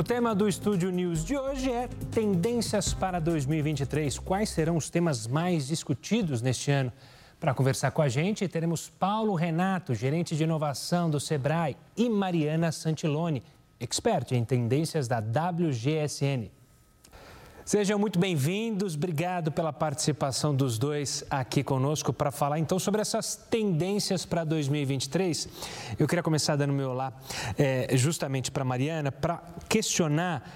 O tema do Estúdio News de hoje é tendências para 2023. Quais serão os temas mais discutidos neste ano? Para conversar com a gente, teremos Paulo Renato, gerente de inovação do Sebrae, e Mariana Santiloni, expert em tendências da WGSN. Sejam muito bem-vindos, obrigado pela participação dos dois aqui conosco para falar então sobre essas tendências para 2023. Eu queria começar dando meu olá é, justamente para Mariana, para questionar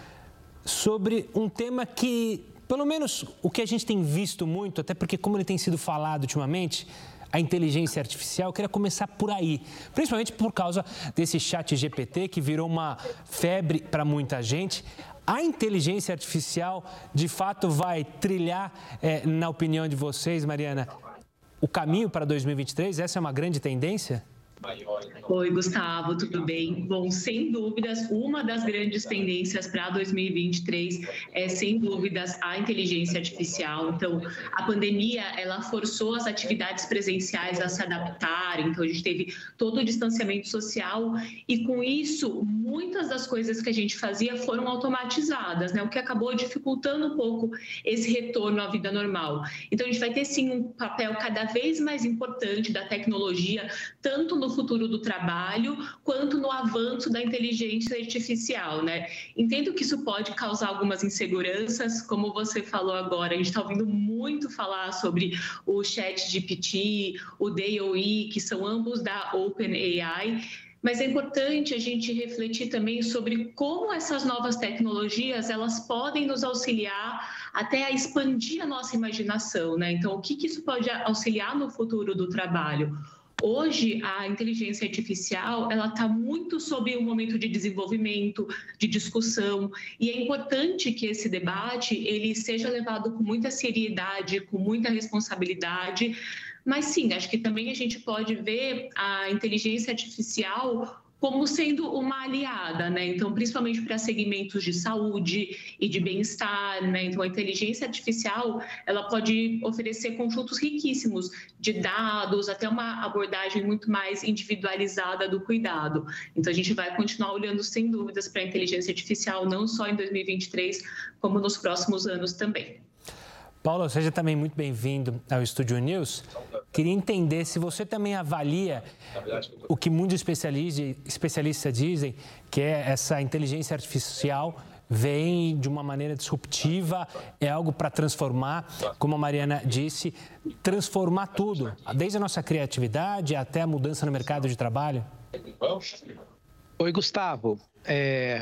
sobre um tema que, pelo menos o que a gente tem visto muito, até porque como ele tem sido falado ultimamente, a inteligência artificial, eu queria começar por aí, principalmente por causa desse chat GPT que virou uma febre para muita gente. A inteligência artificial, de fato, vai trilhar, é, na opinião de vocês, Mariana, o caminho para 2023? Essa é uma grande tendência? Oi, Gustavo, tudo bem? Bom, sem dúvidas, uma das grandes tendências para 2023 é, sem dúvidas, a inteligência artificial. Então, a pandemia, ela forçou as atividades presenciais a se adaptarem, então a gente teve todo o distanciamento social e, com isso, muitas das coisas que a gente fazia foram automatizadas, né? O que acabou dificultando um pouco esse retorno à vida normal. Então, a gente vai ter, sim, um papel cada vez mais importante da tecnologia, tanto no futuro do trabalho quanto no avanço da inteligência artificial, né? Entendo que isso pode causar algumas inseguranças, como você falou agora, a gente está ouvindo muito falar sobre o Chat GPT, o DALL-E, que são ambos da OpenAI, mas é importante a gente refletir também sobre como essas novas tecnologias elas podem nos auxiliar até a expandir a nossa imaginação, né? Então, o que, que isso pode auxiliar no futuro do trabalho? Hoje, a inteligência artificial ela está muito sob um momento de desenvolvimento, de discussão, e é importante que esse debate ele seja levado com muita seriedade, com muita responsabilidade. Mas sim, acho que também a gente pode ver a inteligência artificial como sendo uma aliada, né? Então, principalmente para segmentos de saúde e de bem-estar, né? Então, a inteligência artificial, ela pode oferecer conjuntos riquíssimos de dados, até uma abordagem muito mais individualizada do cuidado. Então, a gente vai continuar olhando sem dúvidas para a inteligência artificial, não só em 2023, como nos próximos anos também. Paulo, seja também muito bem-vindo ao Estúdio News. Queria entender se você também avalia o que muitos especialistas, especialistas dizem, que é essa inteligência artificial vem de uma maneira disruptiva, é algo para transformar, como a Mariana disse, transformar tudo, desde a nossa criatividade até a mudança no mercado de trabalho? Oi, Gustavo. É,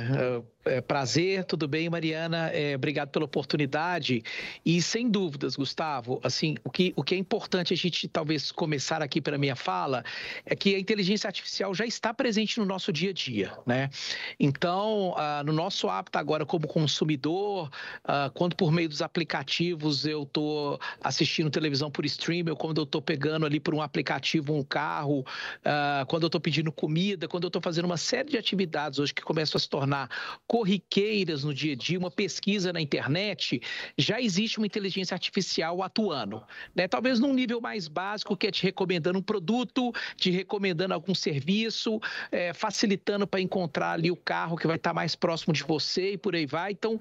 é, prazer, tudo bem, Mariana? É, obrigado pela oportunidade. E sem dúvidas, Gustavo, assim, o que, o que é importante a gente talvez começar aqui pela minha fala é que a inteligência artificial já está presente no nosso dia a dia, né? Então, ah, no nosso hábito agora como consumidor, ah, quando por meio dos aplicativos eu estou assistindo televisão por stream, ou quando eu estou pegando ali por um aplicativo um carro, ah, quando eu estou pedindo comida, quando eu estou fazendo uma série de atividades hoje que começam a se tornar corriqueiras no dia a dia, uma pesquisa na internet, já existe uma inteligência artificial atuando. Né? Talvez num nível mais básico, que é te recomendando um produto, te recomendando algum serviço, é, facilitando para encontrar ali o carro que vai estar mais próximo de você e por aí vai. Então,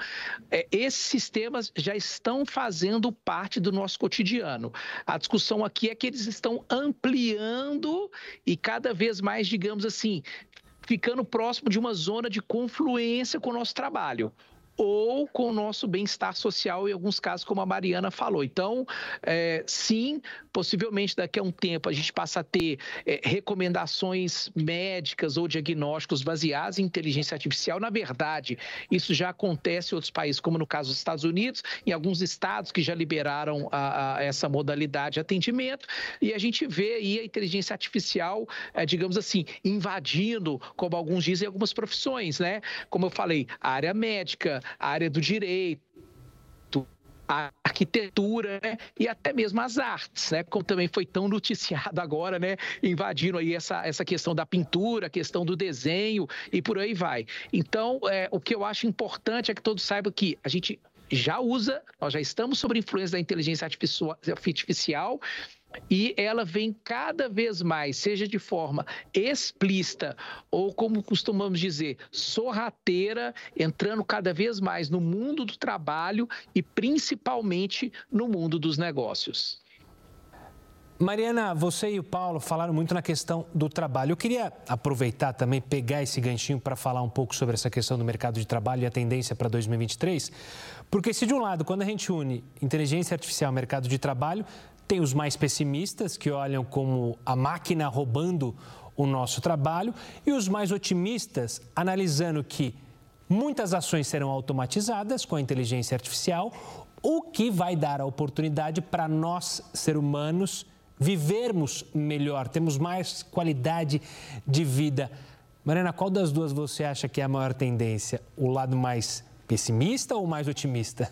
é, esses sistemas já estão fazendo parte do nosso cotidiano. A discussão aqui é que eles estão ampliando e cada vez mais, digamos assim, ficando próximo de uma zona de confluência com o nosso trabalho ou com o nosso bem-estar social, em alguns casos, como a Mariana falou. Então, é, sim, possivelmente daqui a um tempo a gente passa a ter é, recomendações médicas ou diagnósticos baseados em inteligência artificial. Na verdade, isso já acontece em outros países, como no caso dos Estados Unidos, em alguns estados que já liberaram a, a essa modalidade de atendimento, e a gente vê aí a inteligência artificial, é, digamos assim, invadindo, como alguns dizem, algumas profissões, né? Como eu falei, a área médica, a área do direito, a arquitetura né? e até mesmo as artes, né? Como também foi tão noticiado agora, né? Invadindo aí essa, essa questão da pintura, a questão do desenho e por aí vai. Então, é, o que eu acho importante é que todos saibam que a gente já usa, nós já estamos sob influência da inteligência artificial e ela vem cada vez mais, seja de forma explícita ou como costumamos dizer, sorrateira, entrando cada vez mais no mundo do trabalho e principalmente no mundo dos negócios. Mariana, você e o Paulo falaram muito na questão do trabalho. Eu queria aproveitar também, pegar esse ganchinho para falar um pouco sobre essa questão do mercado de trabalho e a tendência para 2023. Porque, se de um lado, quando a gente une inteligência artificial e mercado de trabalho, tem os mais pessimistas, que olham como a máquina roubando o nosso trabalho, e os mais otimistas, analisando que muitas ações serão automatizadas com a inteligência artificial, o que vai dar a oportunidade para nós, seres humanos, vivermos melhor, temos mais qualidade de vida. Mariana, qual das duas você acha que é a maior tendência? O lado mais pessimista ou mais otimista?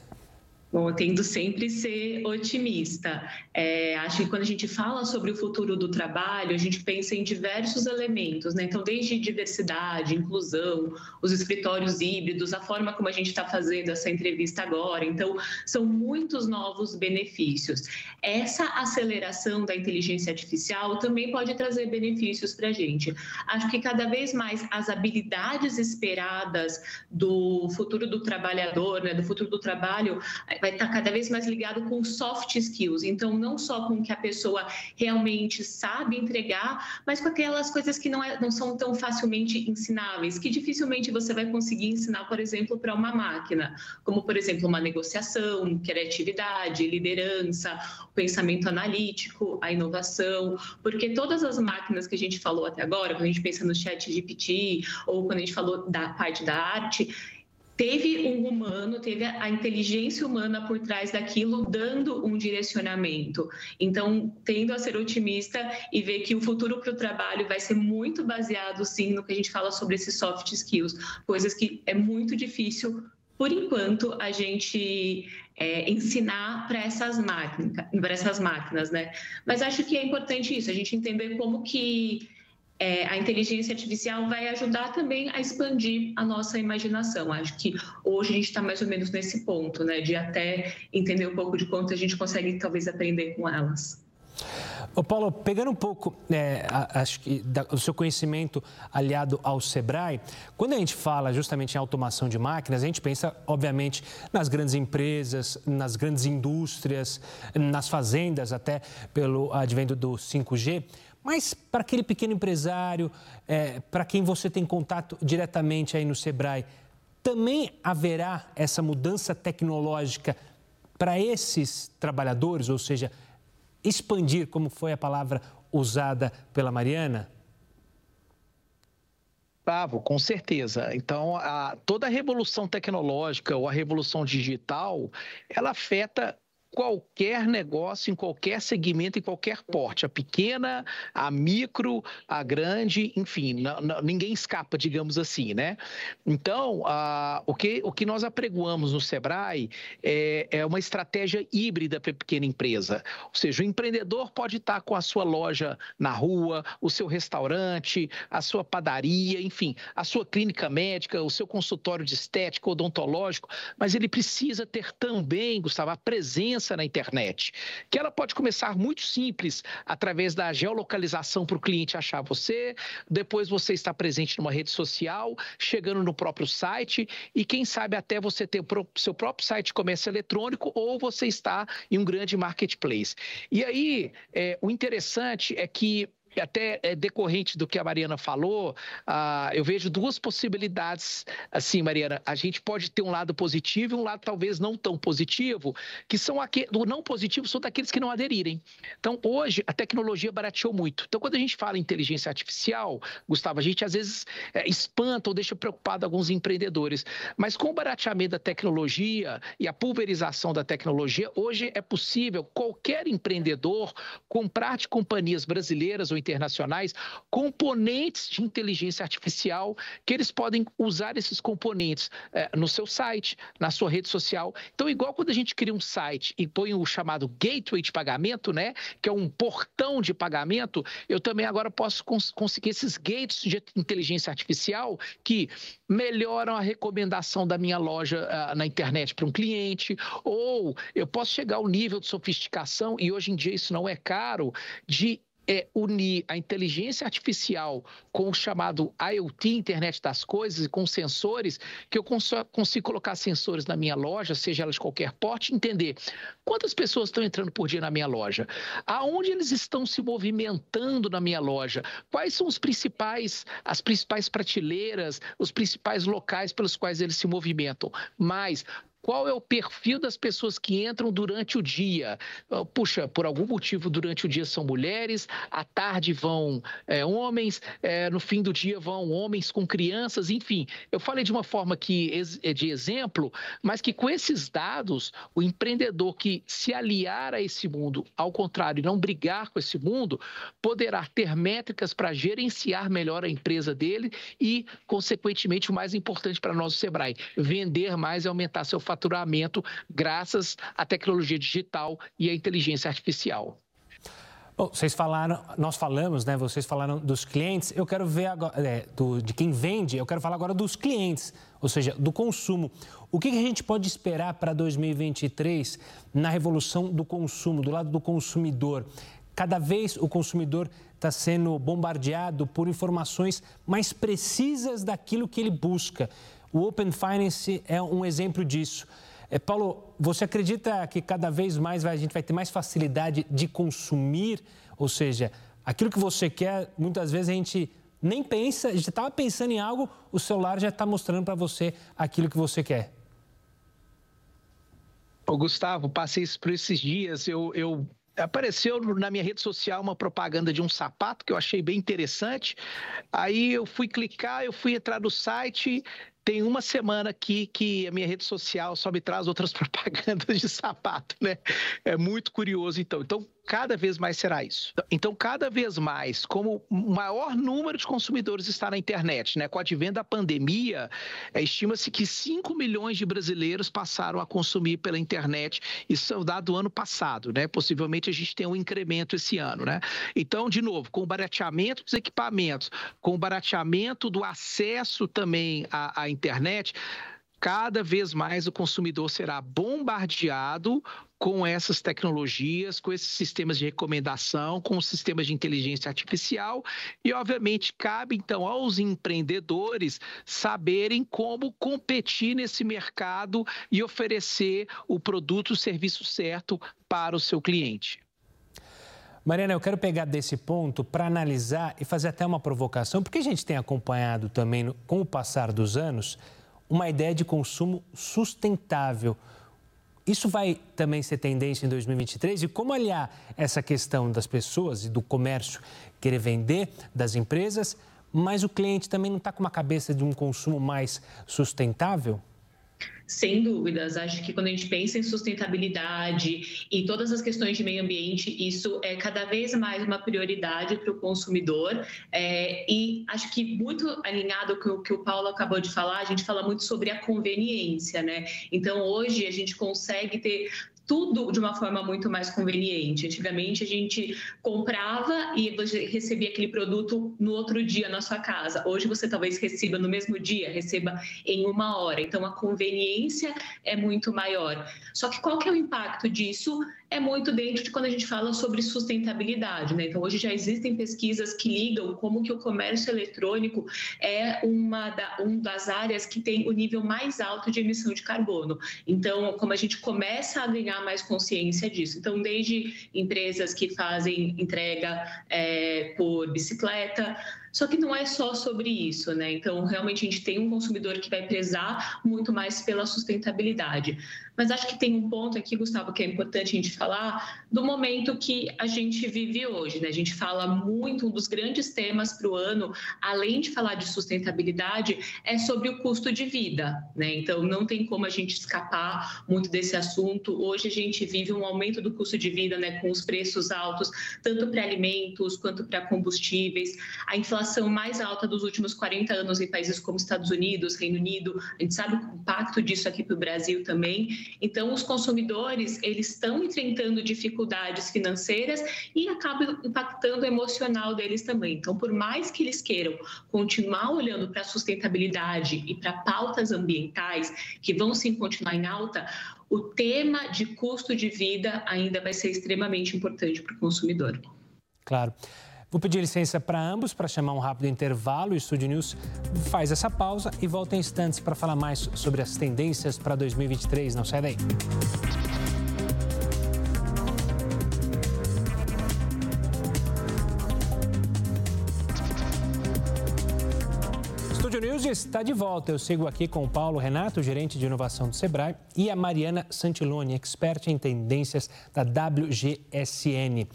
Bom, eu tendo sempre ser otimista. É, acho que quando a gente fala sobre o futuro do trabalho, a gente pensa em diversos elementos, né? Então, desde diversidade, inclusão, os escritórios híbridos, a forma como a gente está fazendo essa entrevista agora. Então, são muitos novos benefícios. Essa aceleração da inteligência artificial também pode trazer benefícios para a gente. Acho que cada vez mais as habilidades esperadas do futuro do trabalhador, né? Do futuro do trabalho vai estar cada vez mais ligado com soft skills. Então, não só com o que a pessoa realmente sabe entregar, mas com aquelas coisas que não, é, não são tão facilmente ensináveis, que dificilmente você vai conseguir ensinar, por exemplo, para uma máquina, como, por exemplo, uma negociação, criatividade, liderança, pensamento analítico, a inovação, porque todas as máquinas que a gente falou até agora, quando a gente pensa no chat GPT ou quando a gente falou da parte da arte, teve um humano, teve a inteligência humana por trás daquilo, dando um direcionamento. Então, tendo a ser otimista e ver que o futuro para o trabalho vai ser muito baseado, sim, no que a gente fala sobre esses soft skills, coisas que é muito difícil, por enquanto, a gente é, ensinar para essas máquinas, para essas máquinas, né? Mas acho que é importante isso, a gente entender como que é, a inteligência artificial vai ajudar também a expandir a nossa imaginação. Acho que hoje a gente está mais ou menos nesse ponto, né, de até entender um pouco de quanto a gente consegue talvez aprender com elas. Ô Paulo, pegando um pouco, é, acho que o seu conhecimento aliado ao Sebrae, quando a gente fala justamente em automação de máquinas, a gente pensa, obviamente, nas grandes empresas, nas grandes indústrias, nas fazendas, até pelo advento do 5G. Mas para aquele pequeno empresário, é, para quem você tem contato diretamente aí no Sebrae, também haverá essa mudança tecnológica para esses trabalhadores, ou seja, expandir, como foi a palavra usada pela Mariana? Bravo, com certeza. Então, a, toda a revolução tecnológica ou a revolução digital, ela afeta qualquer negócio, em qualquer segmento, em qualquer porte, a pequena, a micro, a grande, enfim, ninguém escapa, digamos assim, né? Então, o, que, o que nós apregoamos no Sebrae é, é uma estratégia híbrida para a pequena empresa, ou seja, o empreendedor pode estar com a sua loja na rua, o seu restaurante, a sua padaria, enfim, a sua clínica médica, o seu consultório de estética, odontológico, mas ele precisa ter também, Gustavo, a presença presença na internet, que ela pode começar muito simples, através da geolocalização para o cliente achar você, depois você está presente numa rede social, chegando no próprio site e quem sabe até você ter seu próprio site de comércio eletrônico ou você está em um grande marketplace. E aí, é, o interessante é que até é decorrente do que a Mariana falou, uh, eu vejo duas possibilidades. Assim, Mariana, a gente pode ter um lado positivo e um lado talvez não tão positivo, que são aqueles, não positivo são daqueles que não aderirem. Então, hoje, a tecnologia barateou muito. Então, quando a gente fala em inteligência artificial, Gustavo, a gente às vezes é, espanta ou deixa preocupado alguns empreendedores. Mas com o barateamento da tecnologia e a pulverização da tecnologia, hoje é possível qualquer empreendedor comprar de companhias brasileiras ou internacionais, componentes de inteligência artificial que eles podem usar esses componentes é, no seu site, na sua rede social. Então, igual quando a gente cria um site e põe o chamado gateway de pagamento, né, que é um portão de pagamento, eu também agora posso cons conseguir esses gates de inteligência artificial que melhoram a recomendação da minha loja uh, na internet para um cliente, ou eu posso chegar ao nível de sofisticação, e hoje em dia isso não é caro, de é unir a inteligência artificial com o chamado IoT, Internet das Coisas, e com sensores, que eu consigo colocar sensores na minha loja, seja ela de qualquer porte, entender quantas pessoas estão entrando por dia na minha loja, aonde eles estão se movimentando na minha loja, quais são os principais, as principais prateleiras, os principais locais pelos quais eles se movimentam. Mas qual é o perfil das pessoas que entram durante o dia? Ah, puxa, por algum motivo durante o dia são mulheres, à tarde vão é, homens, é, no fim do dia vão homens com crianças, enfim. Eu falei de uma forma que é de exemplo, mas que com esses dados, o empreendedor que se aliar a esse mundo, ao contrário, não brigar com esse mundo, poderá ter métricas para gerenciar melhor a empresa dele e, consequentemente, o mais importante para nós, o Sebrae, vender mais e aumentar seu faturamento graças à tecnologia digital e à inteligência artificial. Bom, vocês falaram, nós falamos, né? Vocês falaram dos clientes. Eu quero ver agora, é, do, de quem vende. Eu quero falar agora dos clientes, ou seja, do consumo. O que, que a gente pode esperar para 2023 na revolução do consumo, do lado do consumidor? Cada vez o consumidor está sendo bombardeado por informações mais precisas daquilo que ele busca. O Open Finance é um exemplo disso. É, Paulo, você acredita que cada vez mais a gente vai ter mais facilidade de consumir? Ou seja, aquilo que você quer, muitas vezes a gente nem pensa, a gente estava pensando em algo, o celular já está mostrando para você aquilo que você quer. Ô, Gustavo, passei isso por esses dias. Eu, eu apareceu na minha rede social uma propaganda de um sapato que eu achei bem interessante. Aí eu fui clicar, eu fui entrar no site, tem uma semana aqui que a minha rede social só me traz outras propagandas de sapato, né? É muito curioso, então. Então, cada vez mais será isso. Então, cada vez mais, como o maior número de consumidores está na internet, né? Com a advento da pandemia, é, estima-se que 5 milhões de brasileiros passaram a consumir pela internet. Isso é o dado do ano passado, né? Possivelmente a gente tem um incremento esse ano, né? Então, de novo, com o barateamento dos equipamentos, com o barateamento do acesso também à, à internet, cada vez mais o consumidor será bombardeado com essas tecnologias, com esses sistemas de recomendação, com os sistemas de inteligência artificial e, obviamente, cabe então aos empreendedores saberem como competir nesse mercado e oferecer o produto, o serviço certo para o seu cliente. Mariana, eu quero pegar desse ponto para analisar e fazer até uma provocação, porque a gente tem acompanhado também, com o passar dos anos, uma ideia de consumo sustentável. Isso vai também ser tendência em 2023? E como aliar essa questão das pessoas e do comércio querer vender, das empresas, mas o cliente também não está com uma cabeça de um consumo mais sustentável? Sem dúvidas, acho que quando a gente pensa em sustentabilidade e todas as questões de meio ambiente, isso é cada vez mais uma prioridade para o consumidor. É, e acho que muito alinhado com o que o Paulo acabou de falar, a gente fala muito sobre a conveniência, né? Então, hoje a gente consegue ter tudo de uma forma muito mais conveniente. Antigamente a gente comprava e você recebia aquele produto no outro dia na sua casa. Hoje você talvez receba no mesmo dia, receba em uma hora. Então a conveniência é muito maior. Só que qual que é o impacto disso? É muito dentro de quando a gente fala sobre sustentabilidade, né? Então hoje já existem pesquisas que ligam como que o comércio eletrônico é uma da, das áreas que tem o nível mais alto de emissão de carbono. Então, como a gente começa a ganhar mais consciência disso, então desde empresas que fazem entrega é, por bicicleta Só que não é só sobre isso, né? Então, realmente a gente tem um consumidor que vai prezar muito mais pela sustentabilidade. Mas acho que tem um ponto aqui, Gustavo, que é importante a gente falar do momento que a gente vive hoje. Né? A gente fala muito, um dos grandes temas para o ano, além de falar de sustentabilidade, é sobre o custo de vida. Né? Então, não tem como a gente escapar muito desse assunto. Hoje a gente vive um aumento do custo de vida, né? com os preços altos, tanto para alimentos quanto para combustíveis. A inflação mais alta dos últimos 40 anos em países como Estados Unidos, Reino Unido. A gente sabe o impacto disso aqui para o Brasil também. Então, os consumidores, eles estão enfrentando dificuldades financeiras e acaba impactando o emocional deles também. Então, por mais que eles queiram continuar olhando para a sustentabilidade e para pautas ambientais, que vão sim continuar em alta, o tema de custo de vida ainda vai ser extremamente importante para o consumidor. Claro. Vou pedir licença para ambos para chamar um rápido intervalo. O Estúdio News faz essa pausa e volta em instantes para falar mais sobre as tendências para 2023. Não sai daí. Está de volta. Eu sigo aqui com o Paulo Renato, gerente de inovação do Sebrae, e a Mariana Santiloni, expert em tendências da WGSN.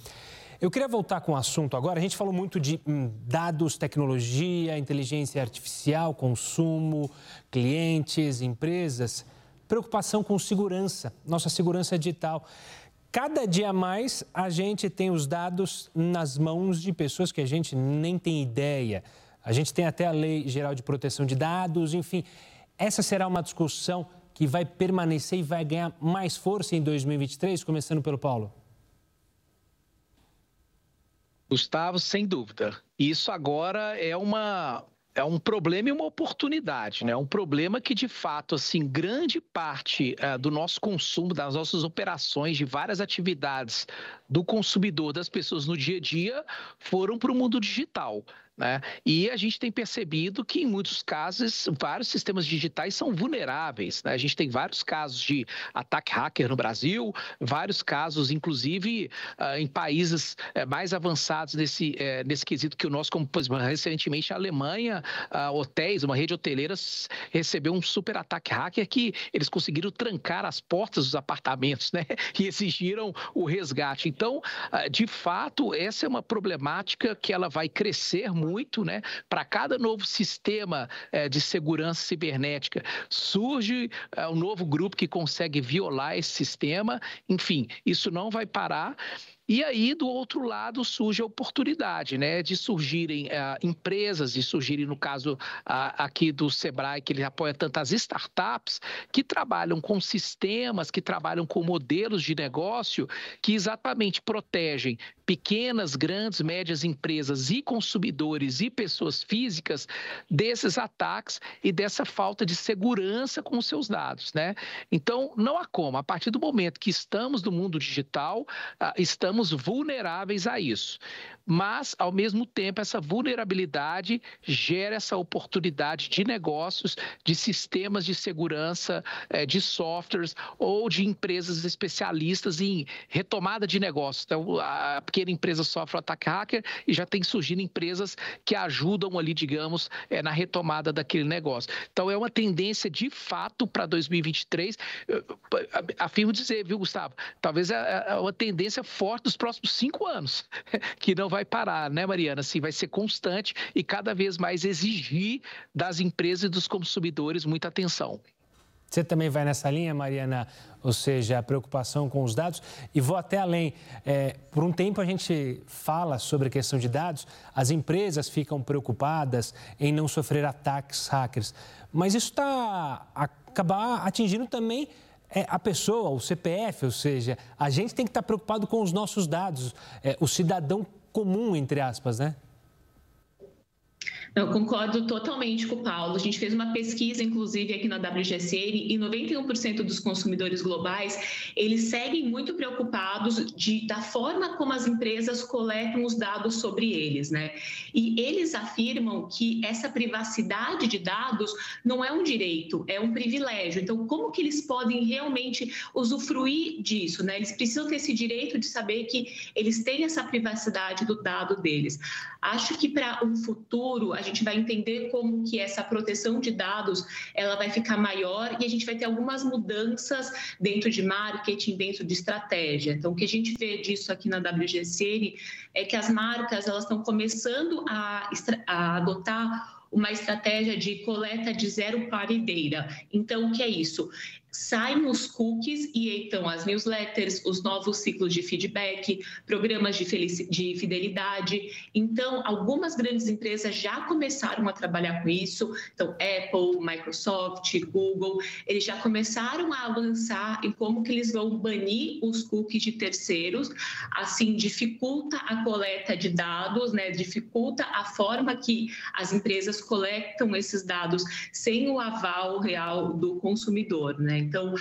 Eu queria voltar com o assunto agora. A gente falou muito de hum, dados, tecnologia, inteligência artificial, consumo, clientes, empresas. Preocupação com segurança, nossa segurança digital. Cada dia mais a gente tem os dados nas mãos de pessoas que a gente nem tem ideia. A gente tem até a Lei Geral de Proteção de Dados, enfim. Essa será uma discussão que vai permanecer e vai ganhar mais força em 2023, começando pelo Paulo. Gustavo, sem dúvida. Isso agora é uma é um problema e uma oportunidade, né? Um problema que de fato, assim, grande parte uh, do nosso consumo, das nossas operações, de várias atividades do consumidor, das pessoas no dia a dia, foram para o mundo digital. Né? E a gente tem percebido que, em muitos casos, vários sistemas digitais são vulneráveis. Né? A gente tem vários casos de ataque hacker no Brasil, vários casos, inclusive, uh, em países uh, mais avançados nesse, uh, nesse quesito que o nosso, como recentemente a Alemanha, hotéis, uma rede hoteleira, recebeu um super ataque hacker que eles conseguiram trancar as portas dos apartamentos né? e exigiram o resgate. Então, de fato, essa é uma problemática que ela vai crescer muito muito, né? Para cada novo sistema é, de segurança cibernética, surge é, um novo grupo que consegue violar esse sistema. Enfim, isso não vai parar. E aí, do outro lado, surge a oportunidade né, de surgirem uh, empresas, de surgirem, no caso aqui do Sebrae, que ele apoia tantas startups, que trabalham com sistemas, que trabalham com modelos de negócio que exatamente protegem pequenas, grandes, médias empresas e consumidores e pessoas físicas desses ataques e dessa falta de segurança com os seus dados. Né? Então, não há como. A partir do momento que estamos no mundo digital, uh, estamos estamos vulneráveis a isso. Mas, ao mesmo tempo, essa vulnerabilidade gera essa oportunidade de negócios, de sistemas de segurança, eh, de softwares ou de empresas especialistas em retomada de negócios. Então, a pequena empresa sofre o ataque hacker e já tem surgindo empresas que ajudam ali, digamos, eh, na retomada daquele negócio. Então, é uma tendência de fato para 2023. Afirmo dizer, viu, Gustavo? Talvez é, é uma tendência forte dos próximos cinco anos, que não vai parar, né, Mariana? Assim, vai ser constante e cada vez mais exigir das empresas e dos consumidores muita atenção. Você também vai nessa linha, Mariana, ou seja, a preocupação com os dados. E vou até além. É, por um tempo a gente fala sobre a questão de dados, as empresas ficam preocupadas em não sofrer ataques hackers. Mas isso está acabar atingindo também é a pessoa, o CPF, ou seja, a gente tem que estar preocupado com os nossos dados, é, o cidadão comum, entre aspas, né? Eu concordo totalmente com o Paulo. A gente fez uma pesquisa, inclusive, aqui na WGSN, e 91% dos consumidores globais, eles seguem muito preocupados de, da forma como as empresas coletam os dados sobre eles, né? E eles afirmam que essa privacidade de dados não é um direito, é um privilégio. Então, como que eles podem realmente usufruir disso, né? Eles precisam ter esse direito de saber que eles têm essa privacidade do dado deles. Acho que para um futuro a gente vai entender como que essa proteção de dados ela vai ficar maior e a gente vai ter algumas mudanças dentro de marketing, dentro de estratégia. Então, o que a gente vê disso aqui na WGCN é que as marcas elas estão começando a, a adotar uma estratégia de coleta de zero parideira. Então, o que é isso? Saem os cookies e então as newsletters, os novos ciclos de feedback, programas de, de fidelidade. Então, algumas grandes empresas já começaram a trabalhar com isso. Então, Apple, Microsoft, Google, eles já começaram a avançar em como que eles vão banir os cookies de terceiros, assim dificulta a coleta de dados, né? Dificulta a forma que as empresas coletam esses dados sem o aval real do consumidor, né? Então,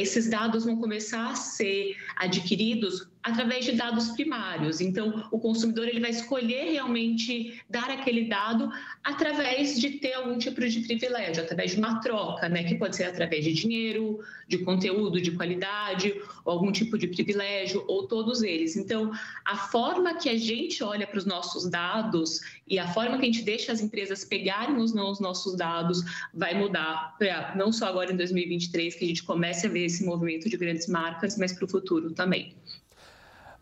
esses dados vão começar a ser adquiridos através de dados primários. Então, o consumidor ele vai escolher realmente dar aquele dado através de ter algum tipo de privilégio, através de uma troca, né, que pode ser através de dinheiro, de conteúdo de qualidade, ou algum tipo de privilégio, ou todos eles. Então, a forma que a gente olha para os nossos dados e a forma que a gente deixa as empresas pegarem os, os nossos dados vai mudar, pra, não só agora em 2023, que a gente comece a ver esse movimento de grandes marcas, mas para o futuro também.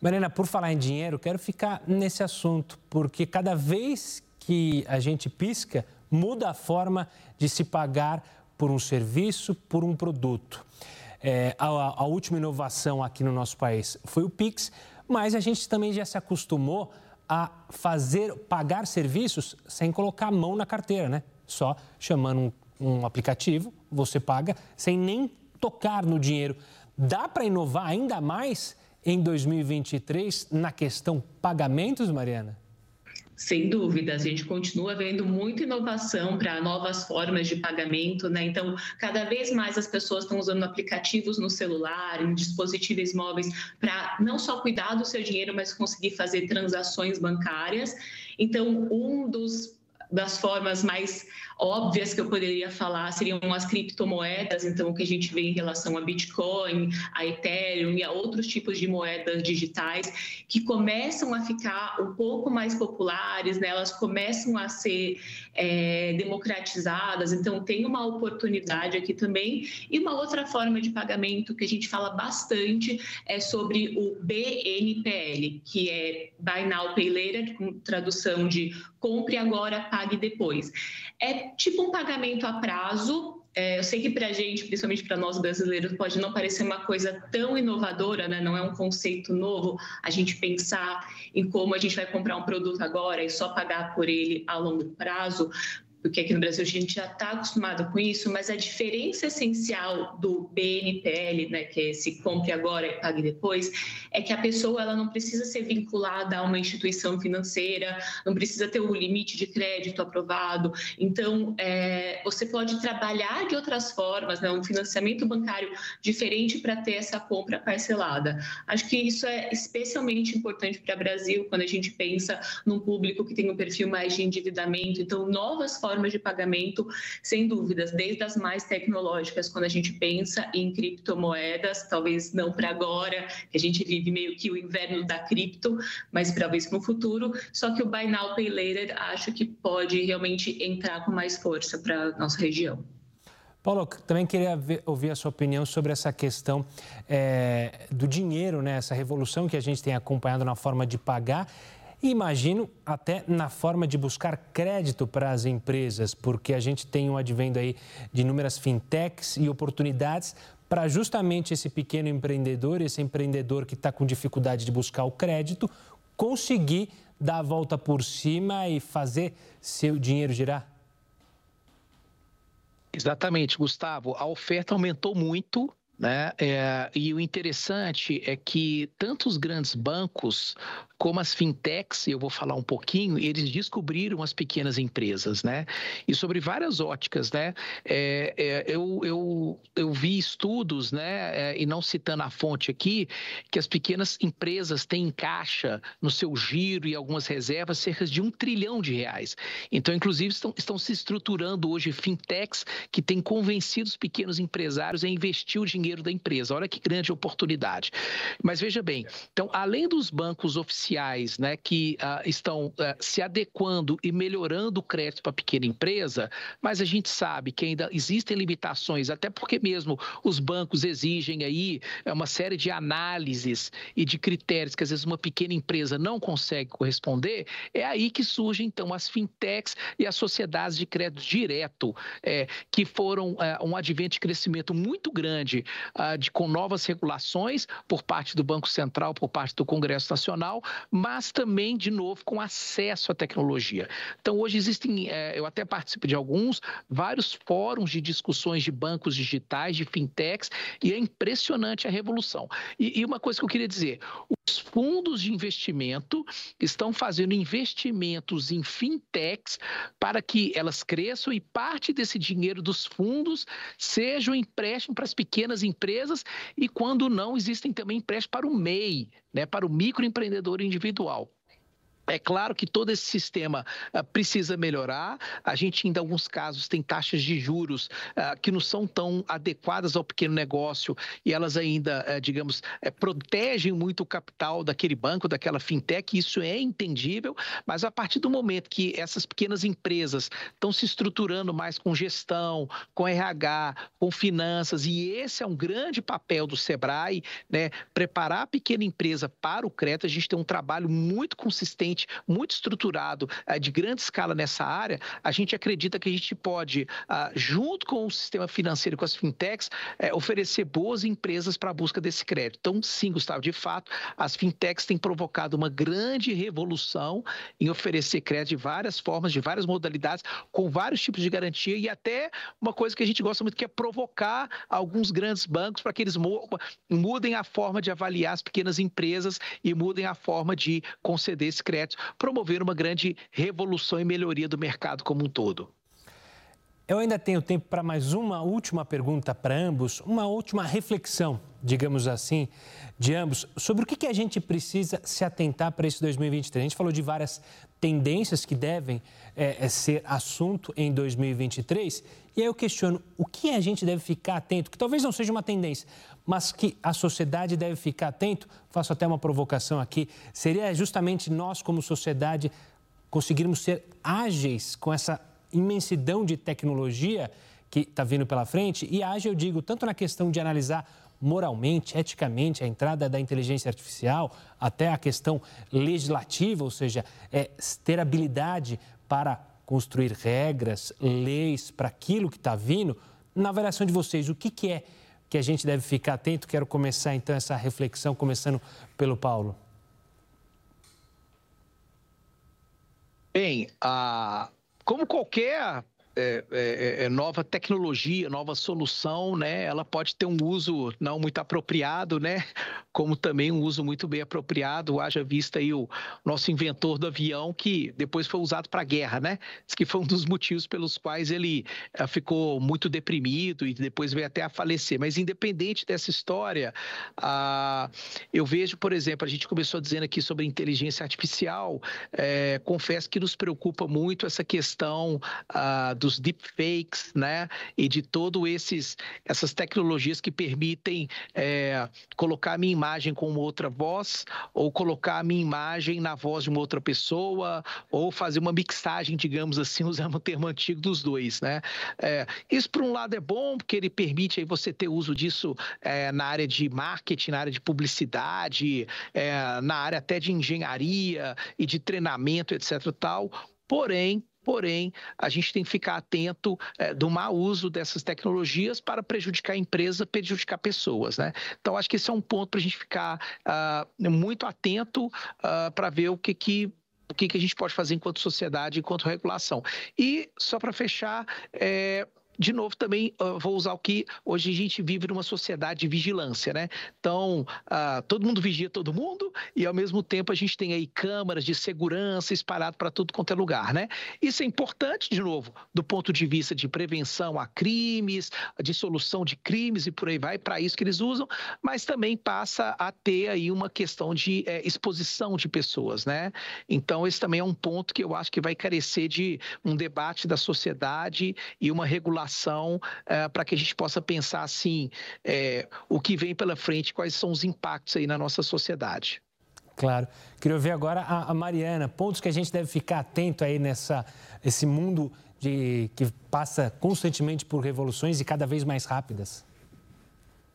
Marina, por falar em dinheiro, quero ficar nesse assunto, porque cada vez que a gente pisca, muda a forma de se pagar por um serviço, por um produto. É, a, a última inovação aqui no nosso país foi o Pix, mas a gente também já se acostumou a fazer pagar serviços sem colocar a mão na carteira, né? Só chamando um, um aplicativo, você paga sem nem tocar no dinheiro. Dá para inovar ainda mais em 2023 na questão pagamentos, Mariana? Sem dúvida, a gente continua vendo muita inovação para novas formas de pagamento, né? Então, cada vez mais as pessoas estão usando aplicativos no celular, em dispositivos móveis, para não só cuidar do seu dinheiro, mas conseguir fazer transações bancárias. Então, um dos das formas mais óbvias que eu poderia falar seriam as criptomoedas, então o que a gente vê em relação a Bitcoin, a Ethereum e a outros tipos de moedas digitais que começam a ficar um pouco mais populares, né? elas começam a ser é, democratizadas, então tem uma oportunidade aqui também. E uma outra forma de pagamento que a gente fala bastante é sobre o BNPL, que é Buy Now Pay Later, com tradução de compre agora, pague depois. É tipo um pagamento a prazo. É, eu sei que para a gente, principalmente para nós brasileiros, pode não parecer uma coisa tão inovadora, né? não é um conceito novo a gente pensar em como a gente vai comprar um produto agora e só pagar por ele a longo prazo, porque aqui no Brasil a gente já está acostumado com isso, mas a diferença essencial do BNPL, né, que é esse compre agora e pague depois, é que a pessoa ela não precisa ser vinculada a uma instituição financeira, não precisa ter o limite de crédito aprovado. Então, é, você pode trabalhar de outras formas, né, um financiamento bancário diferente para ter essa compra parcelada. Acho que isso é especialmente importante para o Brasil quando a gente pensa num público que tem um perfil mais de endividamento. Então, novas formas formas de pagamento, sem dúvidas, desde as mais tecnológicas, quando a gente pensa em criptomoedas, talvez não para agora, que a gente vive meio que o inverno da cripto, mas talvez no futuro. Só que o Buy Now Pay Later acho que pode realmente entrar com mais força para a nossa região. Paulo, também queria ver, ouvir a sua opinião sobre essa questão é, do dinheiro, né? essa revolução que a gente tem acompanhado na forma de pagar e imagino até na forma de buscar crédito para as empresas, porque a gente tem um advento aí de inúmeras fintechs e oportunidades para justamente esse pequeno empreendedor, esse empreendedor que está com dificuldade de buscar o crédito, conseguir dar a volta por cima e fazer seu dinheiro girar? Exatamente, Gustavo. A oferta aumentou muito né? É, e o interessante é que tanto os grandes bancos como as fintechs, eu vou falar um pouquinho, eles descobriram as pequenas empresas, né? E sobre várias óticas, né? É, é, eu, eu, eu vi estudos, né? É, e não citando a fonte aqui, que as pequenas empresas têm em caixa, no seu giro e algumas reservas, cerca de um trilhão de reais. Então, inclusive, estão, estão se estruturando hoje fintechs que têm convencido os pequenos empresários a investir o dinheiro da empresa. Olha que grande oportunidade. Mas veja bem, então, além dos bancos oficiais né, que uh, estão uh, se adequando e melhorando o crédito para a pequena empresa, mas a gente sabe que ainda existem limitações, até porque mesmo os bancos exigem aí é, uma série de análises e de critérios que às vezes uma pequena empresa não consegue corresponder, é aí que surgem então as fintechs e as sociedades de crédito direto, é, que foram é, um advento de crescimento muito grande uh, de, com novas regulações por parte do Banco Central, por parte do Congresso Nacional, mas também, de novo, com acesso à tecnologia. Então, hoje existem, é, eu até participo de alguns, vários fóruns de discussões de bancos digitais, de fintechs, e é impressionante a revolução. E, uma coisa que eu queria dizer: os fundos de investimento estão fazendo investimentos em fintechs para que elas cresçam e parte desse dinheiro dos fundos seja um empréstimo para as pequenas empresas e, quando não, existem também empréstimos para o MEI, né, para o microempreendedor individual. É claro que todo esse sistema uh, precisa melhorar. A gente, em alguns casos, tem taxas de juros uh, que não são tão adequadas ao pequeno negócio e elas ainda, uh, digamos, eh, protegem muito o capital daquele banco, daquela fintech. Isso é entendível, mas a partir do momento que essas pequenas empresas estão se estruturando mais com gestão, com RH, com finanças, e esse é um grande papel do Sebrae, né? Preparar a pequena empresa para o crédito. A gente tem um trabalho muito consistente muito estruturado, eh, de grande escala nessa área, a gente acredita que a gente pode, ah, junto com o sistema financeiro, com as fintechs, eh, oferecer boas empresas para a busca desse crédito. Então, sim, Gustavo, de fato, as fintechs têm provocado uma grande revolução em oferecer crédito de várias formas, de várias modalidades, com vários tipos de garantia e até uma coisa que a gente gosta muito, que é provocar alguns grandes bancos para que eles mudem a forma de avaliar as pequenas empresas e mudem a forma de conceder esse crédito promover uma grande revolução e melhoria do mercado como um todo. Eu ainda tenho tempo para mais uma última pergunta para ambos, uma última reflexão, digamos assim, de ambos, sobre o que, que a gente precisa se atentar para esse 2023. A gente falou de várias tendências que devem é, ser assunto em 2023, e aí eu questiono o que a gente deve ficar atento, que talvez não seja uma tendência, mas que a sociedade deve ficar atento, faço até uma provocação aqui, seria justamente nós, como sociedade, conseguirmos ser ágeis com essa imensidão de tecnologia que está vindo pela frente. E ágil, eu digo, tanto na questão de analisar moralmente, eticamente, a entrada da inteligência artificial, até a questão legislativa, ou seja, é, ter habilidade para construir regras, leis para aquilo que está vindo. Na avaliação de vocês, o que, que é que a gente deve ficar atento? Quero começar então essa reflexão, começando pelo Paulo. Bem, a, como qualquer é, é, é, nova tecnologia, nova solução, né? Ela pode ter um uso não muito apropriado, né? Como também um uso muito bem apropriado. Haja vista aí o nosso inventor do avião que depois foi usado para guerra, né? Diz que foi um dos motivos pelos quais ele eh, ficou muito deprimido e depois veio até a falecer. Mas independente dessa história, ah, eu vejo, por exemplo, a gente começou dizendo aqui sobre inteligência artificial. É, confesso que nos preocupa muito essa questão ah, dos deepfakes, né? E de todo esses essas tecnologias que permitem é, colocar a minha imagem com outra voz ou colocar a minha imagem na voz de uma outra pessoa ou fazer uma mixagem, digamos assim, usando o termo antigo dos dois, né? É, isso por um lado é bom porque ele permite aí você ter uso disso é, na área de marketing, na área de publicidade, é, na área até de engenharia e de treinamento, etc. Tal. Porém, Porém, a gente tem que ficar atento é, do mau uso dessas tecnologias para prejudicar a empresa, prejudicar pessoas. Né? Então, acho que esse é um ponto para a gente ficar uh, muito atento uh, para ver o que, que o que, que a gente pode fazer enquanto sociedade, enquanto regulação. E, só para fechar, é, de novo, também uh, vou usar o que hoje a gente vive numa sociedade de vigilância, né? Então, uh, todo mundo vigia todo mundo e, ao mesmo tempo, a gente tem aí câmaras de segurança espalhadas para tudo quanto é lugar, né? Isso é importante, de novo, do ponto de vista de prevenção a crimes, de solução de crimes e por aí vai, para isso que eles usam, mas também passa a ter aí uma questão de é, exposição de pessoas, né? Então, esse também é um ponto que eu acho que vai carecer de um debate da sociedade e uma regulação é, para que a gente possa pensar assim é, o que vem pela frente, quais são os impactos aí na nossa sociedade. Claro. Queria ouvir agora a, a Mariana, pontos que a gente deve ficar atento aí nessa esse mundo de, que passa constantemente por revoluções e cada vez mais rápidas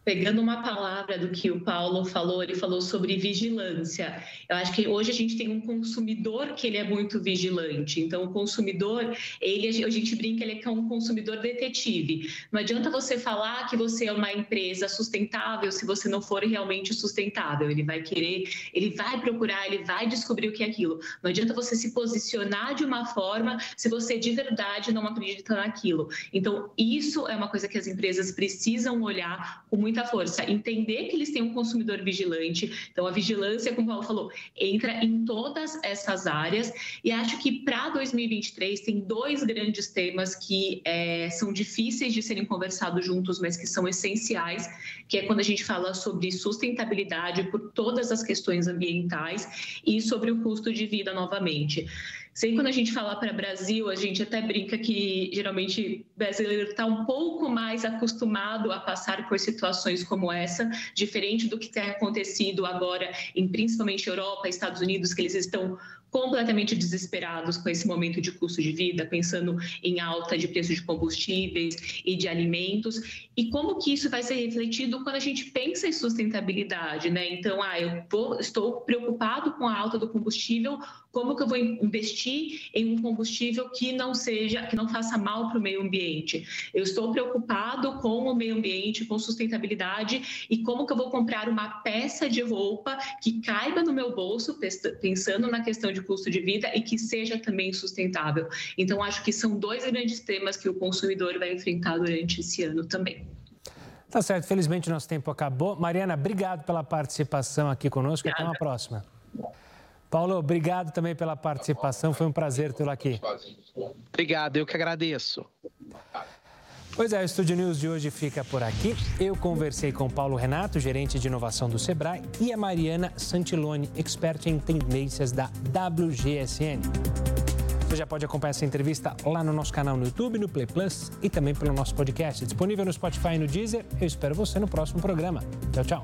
pegando uma palavra do que o Paulo falou, ele falou sobre vigilância. Eu acho que hoje a gente tem um consumidor que ele é muito vigilante. Então, o consumidor, ele a gente brinca, ele é um consumidor detetive. Não adianta você falar que você é uma empresa sustentável se você não for realmente sustentável. Ele vai querer, ele vai procurar, ele vai descobrir o que é aquilo. Não adianta você se posicionar de uma forma se você de verdade não acredita naquilo. Então, isso é uma coisa que as empresas precisam olhar com muito muita força. Entender que eles têm um consumidor vigilante. Então, a vigilância, como o Paulo falou, entra em todas essas áreas. E acho que para 2023 tem dois grandes temas que é, são difíceis de serem conversados juntos, mas que são essenciais, que é quando a gente fala sobre sustentabilidade por todas as questões ambientais e sobre o custo de vida novamente. Sei quando a gente fala para Brasil, a gente até brinca que geralmente brasileiro está um pouco mais acostumado a passar por situações como essa, diferente do que tem acontecido agora em principalmente Europa, Estados Unidos, que eles estão completamente desesperados com esse momento de custo de vida, pensando em alta de preço de combustíveis e de alimentos, e como que isso vai ser refletido quando a gente pensa em sustentabilidade, né? Então, ah, eu vou, estou preocupado com a alta do combustível, como que eu vou investir em um combustível que não seja, que não faça mal para o meio ambiente? Eu estou preocupado com o meio ambiente, com sustentabilidade e como que eu vou comprar uma peça de roupa que caiba no meu bolso, pensando na questão de custo de vida e que seja também sustentável. Então, acho que são dois grandes temas que o consumidor vai enfrentar durante esse ano também. Tá certo, felizmente nosso tempo acabou. Mariana, obrigado pela participação aqui conosco. Até uma próxima. Paulo, obrigado também pela participação. Foi um prazer tê-lo aqui. Obrigado, eu que agradeço. Pois é, o Estúdio News de hoje fica por aqui. Eu conversei com Paulo Renato, gerente de inovação do Sebrae, e a Mariana Santiloni, expert em tendências da WGSN. Você já pode acompanhar essa entrevista lá no nosso canal no YouTube, no Play Plus e também pelo nosso podcast, disponível no Spotify e no Deezer. Eu espero você no próximo programa. Tchau, tchau.